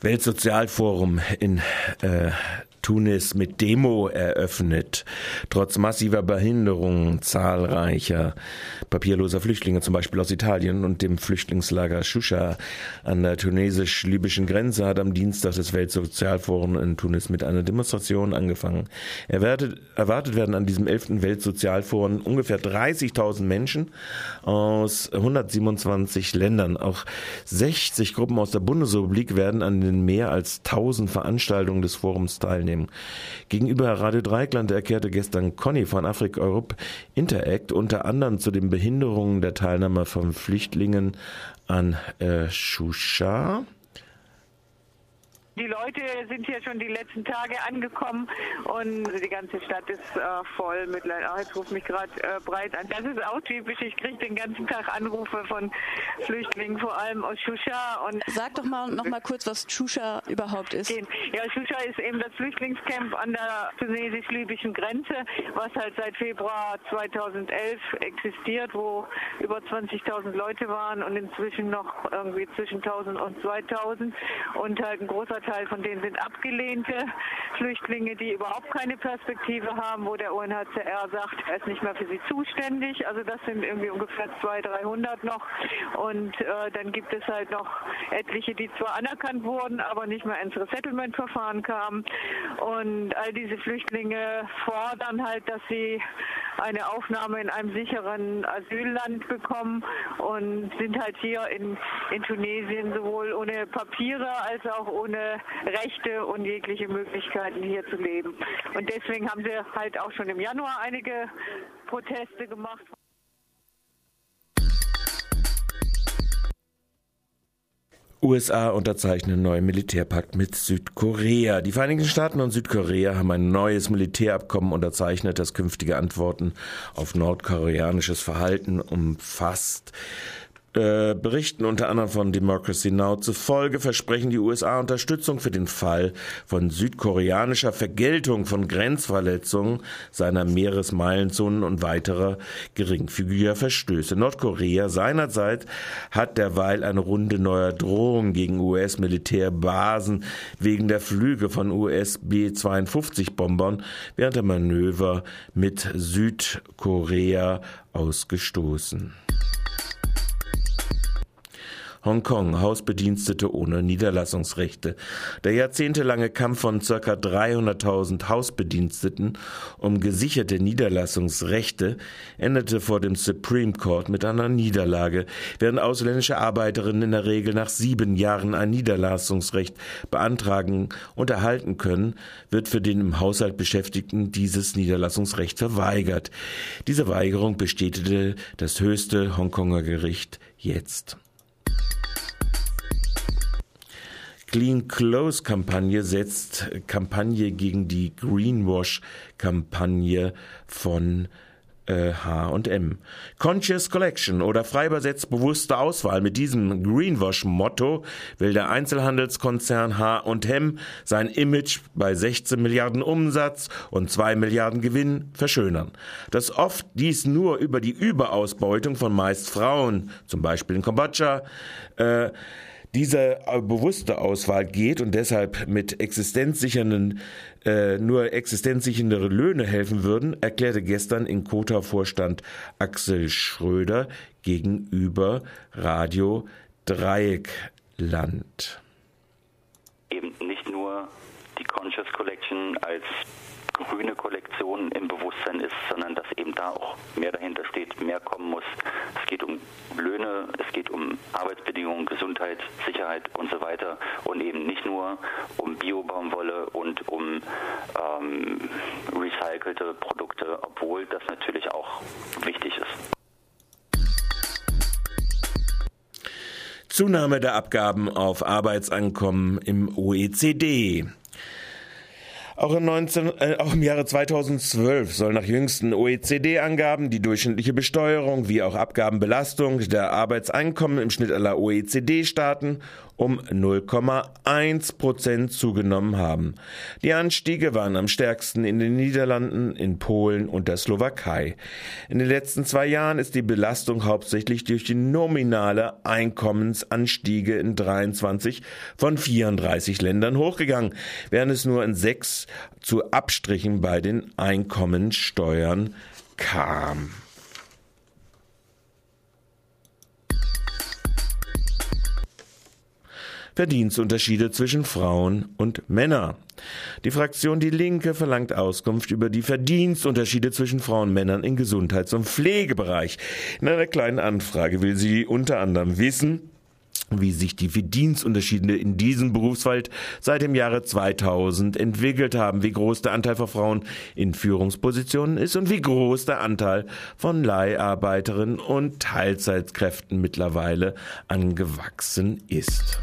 Weltsozialforum in äh, Tunis mit Demo eröffnet, trotz massiver Behinderungen zahlreicher papierloser Flüchtlinge, zum Beispiel aus Italien und dem Flüchtlingslager Shusha an der tunesisch-libyschen Grenze, hat am Dienstag das Weltsozialforum in Tunis mit einer Demonstration angefangen. Erwartet, erwartet werden an diesem 11. Weltsozialforum ungefähr 30.000 Menschen aus 127 Ländern. Auch 60 Gruppen aus der Bundesrepublik werden an den mehr als 1000 Veranstaltungen des Forums teilnehmen. Gegenüber Radio Dreikland erklärte gestern Conny von Afrika Europe Interact unter anderem zu den Behinderungen der Teilnahme von Flüchtlingen an äh, Shusha die Leute sind hier schon die letzten Tage angekommen und die ganze Stadt ist äh, voll mit Leuten. Oh, jetzt ruft mich gerade äh, breit an. Das ist auch typisch. Ich kriege den ganzen Tag Anrufe von Flüchtlingen, vor allem aus Shusha. Und Sag doch mal noch mal kurz, was Shusha überhaupt ist. Ja, Shusha ist eben das Flüchtlingscamp an der tunesisch-libyschen Grenze, was halt seit Februar 2011 existiert, wo über 20.000 Leute waren und inzwischen noch irgendwie zwischen 1000 und 2000 und halt ein großer Teil von denen sind abgelehnte Flüchtlinge, die überhaupt keine Perspektive haben, wo der UNHCR sagt, er ist nicht mehr für sie zuständig. Also das sind irgendwie ungefähr 200, 300 noch. Und äh, dann gibt es halt noch etliche, die zwar anerkannt wurden, aber nicht mehr ins Resettlement-Verfahren kamen. Und all diese Flüchtlinge fordern halt, dass sie eine Aufnahme in einem sicheren Asylland bekommen und sind halt hier in, in Tunesien sowohl ohne Papiere als auch ohne Rechte und jegliche Möglichkeiten hier zu leben. Und deswegen haben sie halt auch schon im Januar einige Proteste gemacht. USA unterzeichnen neuen Militärpakt mit Südkorea. Die Vereinigten Staaten und Südkorea haben ein neues Militärabkommen unterzeichnet, das künftige Antworten auf nordkoreanisches Verhalten umfasst äh, berichten unter anderem von Democracy Now! zufolge versprechen die USA Unterstützung für den Fall von südkoreanischer Vergeltung von Grenzverletzungen seiner Meeresmeilenzonen und weiterer geringfügiger Verstöße. Nordkorea seinerseits hat derweil eine Runde neuer Drohungen gegen US-Militärbasen wegen der Flüge von US B-52-Bombern während der Manöver mit Südkorea ausgestoßen. Hongkong, Hausbedienstete ohne Niederlassungsrechte. Der jahrzehntelange Kampf von ca. 300.000 Hausbediensteten um gesicherte Niederlassungsrechte endete vor dem Supreme Court mit einer Niederlage, während ausländische Arbeiterinnen in der Regel nach sieben Jahren ein Niederlassungsrecht beantragen und erhalten können, wird für den im Haushalt Beschäftigten dieses Niederlassungsrecht verweigert. Diese Weigerung bestätigte das höchste Hongkonger Gericht jetzt. Clean Clothes Kampagne setzt Kampagne gegen die Greenwash Kampagne von H&M. Conscious Collection oder frei übersetzt bewusste Auswahl. Mit diesem Greenwash-Motto will der Einzelhandelskonzern H&M sein Image bei 16 Milliarden Umsatz und 2 Milliarden Gewinn verschönern. Das oft dies nur über die Überausbeutung von meist Frauen, zum Beispiel in Kambodscha, äh, diese äh, bewusste Auswahl geht und deshalb mit existenzsichernden äh, nur existenzsichernde Löhne helfen würden, erklärte gestern in Kota-Vorstand Axel Schröder gegenüber Radio Dreieckland. Eben nicht nur die Conscious Collection als grüne Kollektion im Bewusstsein ist, sondern dass eben da auch mehr dahinter steht, mehr kommen muss. Es geht um Löhne, es geht um Arbeitsbedingungen, Gesundheit, Sicherheit und so weiter und eben nicht nur um Biobaumwolle und um ähm, recycelte Produkte, obwohl das natürlich auch wichtig ist. Zunahme der Abgaben auf Arbeitsankommen im OECD. Auch im, 19, äh, auch im Jahre 2012 soll nach jüngsten OECD-Angaben die durchschnittliche Besteuerung wie auch Abgabenbelastung der Arbeitseinkommen im Schnitt aller OECD-Staaten um 0,1 Prozent zugenommen haben. Die Anstiege waren am stärksten in den Niederlanden, in Polen und der Slowakei. In den letzten zwei Jahren ist die Belastung hauptsächlich durch die nominale Einkommensanstiege in 23 von 34 Ländern hochgegangen, während es nur in sechs zu Abstrichen bei den Einkommensteuern kam. Verdienstunterschiede zwischen Frauen und Männern. Die Fraktion Die Linke verlangt Auskunft über die Verdienstunterschiede zwischen Frauen und Männern im Gesundheits- und Pflegebereich. In einer kleinen Anfrage will sie unter anderem wissen, wie sich die Verdienstunterschiede in diesem Berufsfeld seit dem Jahre 2000 entwickelt haben, wie groß der Anteil von Frauen in Führungspositionen ist und wie groß der Anteil von Leiharbeiterinnen und Teilzeitkräften mittlerweile angewachsen ist.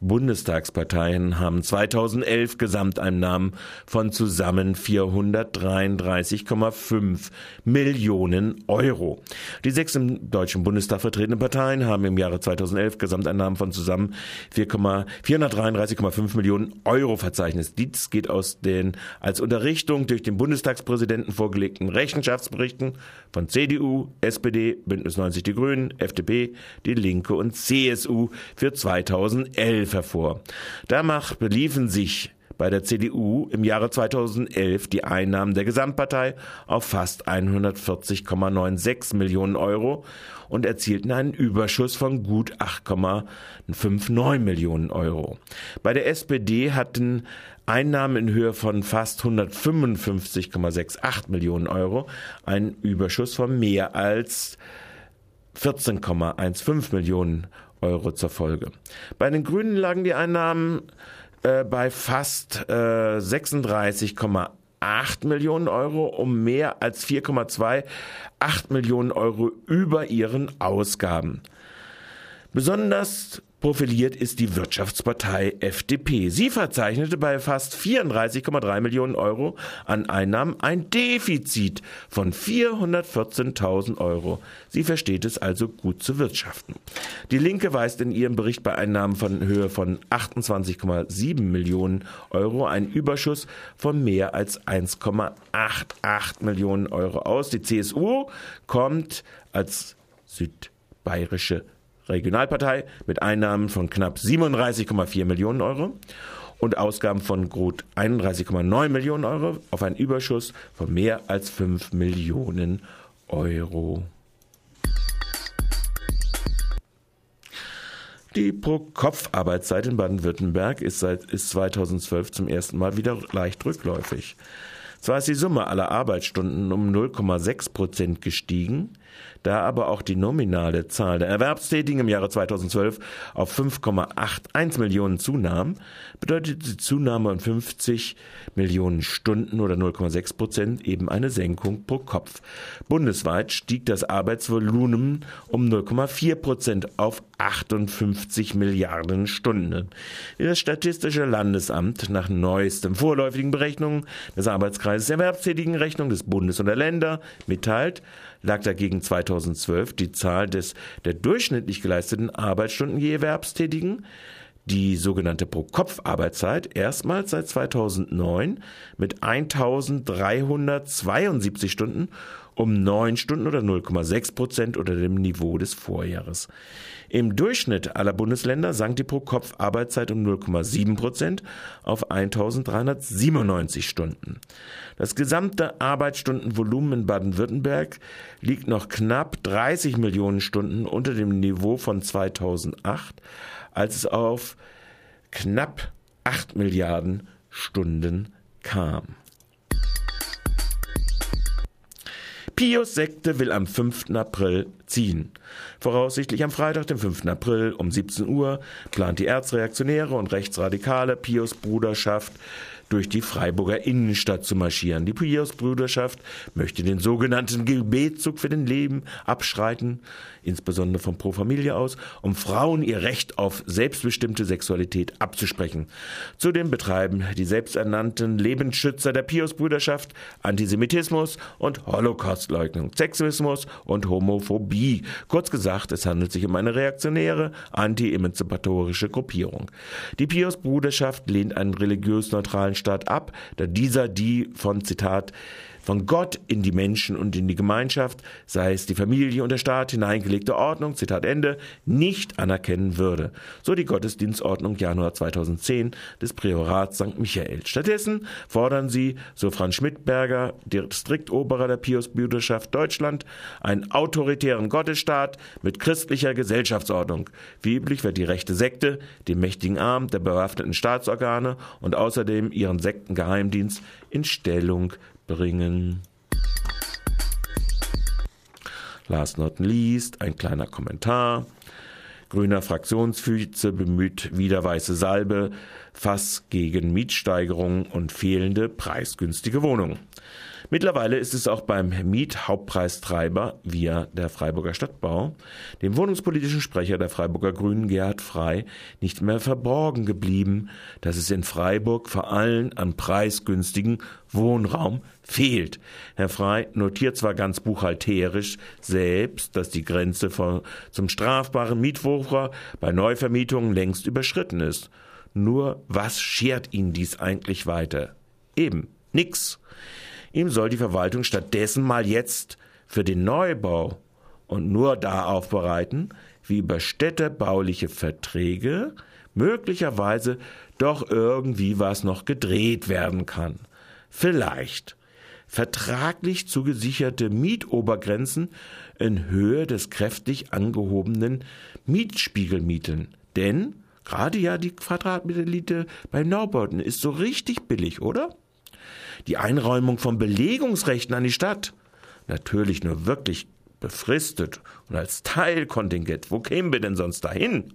Bundestagsparteien haben 2011 Gesamteinnahmen von zusammen 433,5 Millionen Euro. Die sechs im Deutschen Bundestag vertretenen Parteien haben im Jahre 2011 Gesamteinnahmen von zusammen 433,5 Millionen Euro verzeichnet. Dies geht aus den als Unterrichtung durch den Bundestagspräsidenten vorgelegten Rechenschaftsberichten von CDU, SPD, Bündnis 90 Die Grünen, FDP, Die Linke und CSU für 2011 11 hervor. Danach beliefen sich bei der CDU im Jahre 2011 die Einnahmen der Gesamtpartei auf fast 140,96 Millionen Euro und erzielten einen Überschuss von gut 8,59 Millionen Euro. Bei der SPD hatten Einnahmen in Höhe von fast 155,68 Millionen Euro einen Überschuss von mehr als 14,15 Millionen Euro. Euro zur Folge. Bei den Grünen lagen die Einnahmen äh, bei fast äh, 36,8 Millionen Euro, um mehr als 4,28 Millionen Euro über ihren Ausgaben. Besonders Profiliert ist die Wirtschaftspartei FDP. Sie verzeichnete bei fast 34,3 Millionen Euro an Einnahmen ein Defizit von 414.000 Euro. Sie versteht es also gut zu wirtschaften. Die Linke weist in ihrem Bericht bei Einnahmen von Höhe von 28,7 Millionen Euro einen Überschuss von mehr als 1,88 Millionen Euro aus. Die CSU kommt als südbayerische Regionalpartei mit Einnahmen von knapp 37,4 Millionen Euro und Ausgaben von gut 31,9 Millionen Euro auf einen Überschuss von mehr als 5 Millionen Euro. Die Pro-Kopf-Arbeitszeit in Baden-Württemberg ist seit ist 2012 zum ersten Mal wieder leicht rückläufig. Zwar ist die Summe aller Arbeitsstunden um 0,6 Prozent gestiegen, da aber auch die nominale Zahl der Erwerbstätigen im Jahre 2012 auf 5,81 Millionen zunahm, bedeutet die Zunahme um 50 Millionen Stunden oder 0,6 Prozent eben eine Senkung pro Kopf. Bundesweit stieg das Arbeitsvolumen um 0,4 Prozent auf 58 Milliarden Stunden. Wie das Statistische Landesamt nach neuestem vorläufigen Berechnungen des Arbeitskreises Erwerbstätigen Rechnung des Bundes und der Länder mitteilt, lag dagegen 2012 die Zahl des der durchschnittlich geleisteten Arbeitsstunden je Erwerbstätigen, die sogenannte Pro-Kopf-Arbeitszeit, erstmals seit 2009 mit 1372 Stunden um 9 Stunden oder 0,6 Prozent unter dem Niveau des Vorjahres. Im Durchschnitt aller Bundesländer sank die Pro-Kopf-Arbeitszeit um 0,7 Prozent auf 1397 Stunden. Das gesamte Arbeitsstundenvolumen in Baden-Württemberg liegt noch knapp 30 Millionen Stunden unter dem Niveau von 2008, als es auf knapp 8 Milliarden Stunden kam. Pius Sekte will am 5. April ziehen. Voraussichtlich am Freitag, dem 5. April um 17 Uhr, plant die Erzreaktionäre und Rechtsradikale Pius Bruderschaft durch die Freiburger Innenstadt zu marschieren. Die Pius-Brüderschaft möchte den sogenannten Gebetszug für den Leben abschreiten, insbesondere von Pro Familie aus, um Frauen ihr Recht auf selbstbestimmte Sexualität abzusprechen. Zudem betreiben die selbsternannten Lebensschützer der Pius-Brüderschaft Antisemitismus und Holocaustleugnung, Sexismus und Homophobie. Kurz gesagt, es handelt sich um eine reaktionäre, anti-emanzipatorische Gruppierung. Die Pius-Bruderschaft lehnt einen religiös-neutralen Staat ab, da dieser die von Zitat von Gott in die Menschen und in die Gemeinschaft, sei es die Familie und der Staat, hineingelegte Ordnung, Zitat Ende, nicht anerkennen würde. So die Gottesdienstordnung Januar 2010 des Priorats St. Michael. Stattdessen fordern sie, so Franz Schmidberger, Distriktoberer der Pius-Brüderschaft Deutschland, einen autoritären Gottesstaat mit christlicher Gesellschaftsordnung. Wie üblich wird die rechte Sekte den mächtigen Arm der bewaffneten Staatsorgane und außerdem ihren Sektengeheimdienst in Stellung bringen. Last not least, ein kleiner Kommentar. Grüner Fraktionsvize bemüht wieder weiße Salbe, Fass gegen Mietsteigerung und fehlende preisgünstige Wohnungen. Mittlerweile ist es auch beim Miethauptpreistreiber via der Freiburger Stadtbau, dem wohnungspolitischen Sprecher der Freiburger Grünen Gerhard Frei, nicht mehr verborgen geblieben, dass es in Freiburg vor allem an preisgünstigen Wohnraum fehlt. Herr Frei notiert zwar ganz buchhalterisch selbst, dass die Grenze von, zum strafbaren Mietwucher bei Neuvermietungen längst überschritten ist. Nur was schert ihn dies eigentlich weiter? Eben nix. Ihm soll die Verwaltung stattdessen mal jetzt für den Neubau und nur da aufbereiten, wie über städtebauliche Verträge möglicherweise doch irgendwie was noch gedreht werden kann. Vielleicht vertraglich zugesicherte Mietobergrenzen in Höhe des kräftig angehobenen Mietspiegelmieten. Denn gerade ja die Quadratmetermiete bei Neubauten ist so richtig billig, oder? Die Einräumung von Belegungsrechten an die Stadt. Natürlich nur wirklich befristet und als Teilkontingent. Wo kämen wir denn sonst dahin?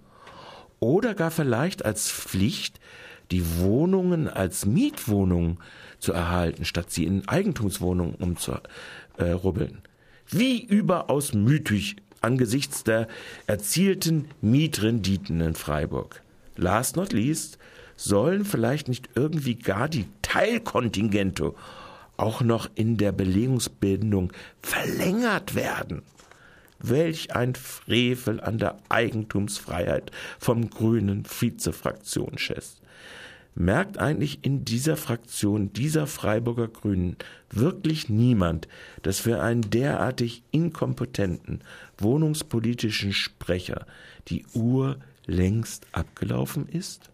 Oder gar vielleicht als Pflicht, die Wohnungen als Mietwohnungen zu erhalten, statt sie in Eigentumswohnungen umzurubbeln. Wie überaus mütig angesichts der erzielten Mietrenditen in Freiburg. Last not least sollen vielleicht nicht irgendwie gar die Teilkontingente auch noch in der Belegungsbindung verlängert werden. Welch ein Frevel an der Eigentumsfreiheit vom grünen Vizefraktionschef. Merkt eigentlich in dieser Fraktion dieser Freiburger Grünen wirklich niemand, dass für einen derartig inkompetenten wohnungspolitischen Sprecher die Uhr längst abgelaufen ist?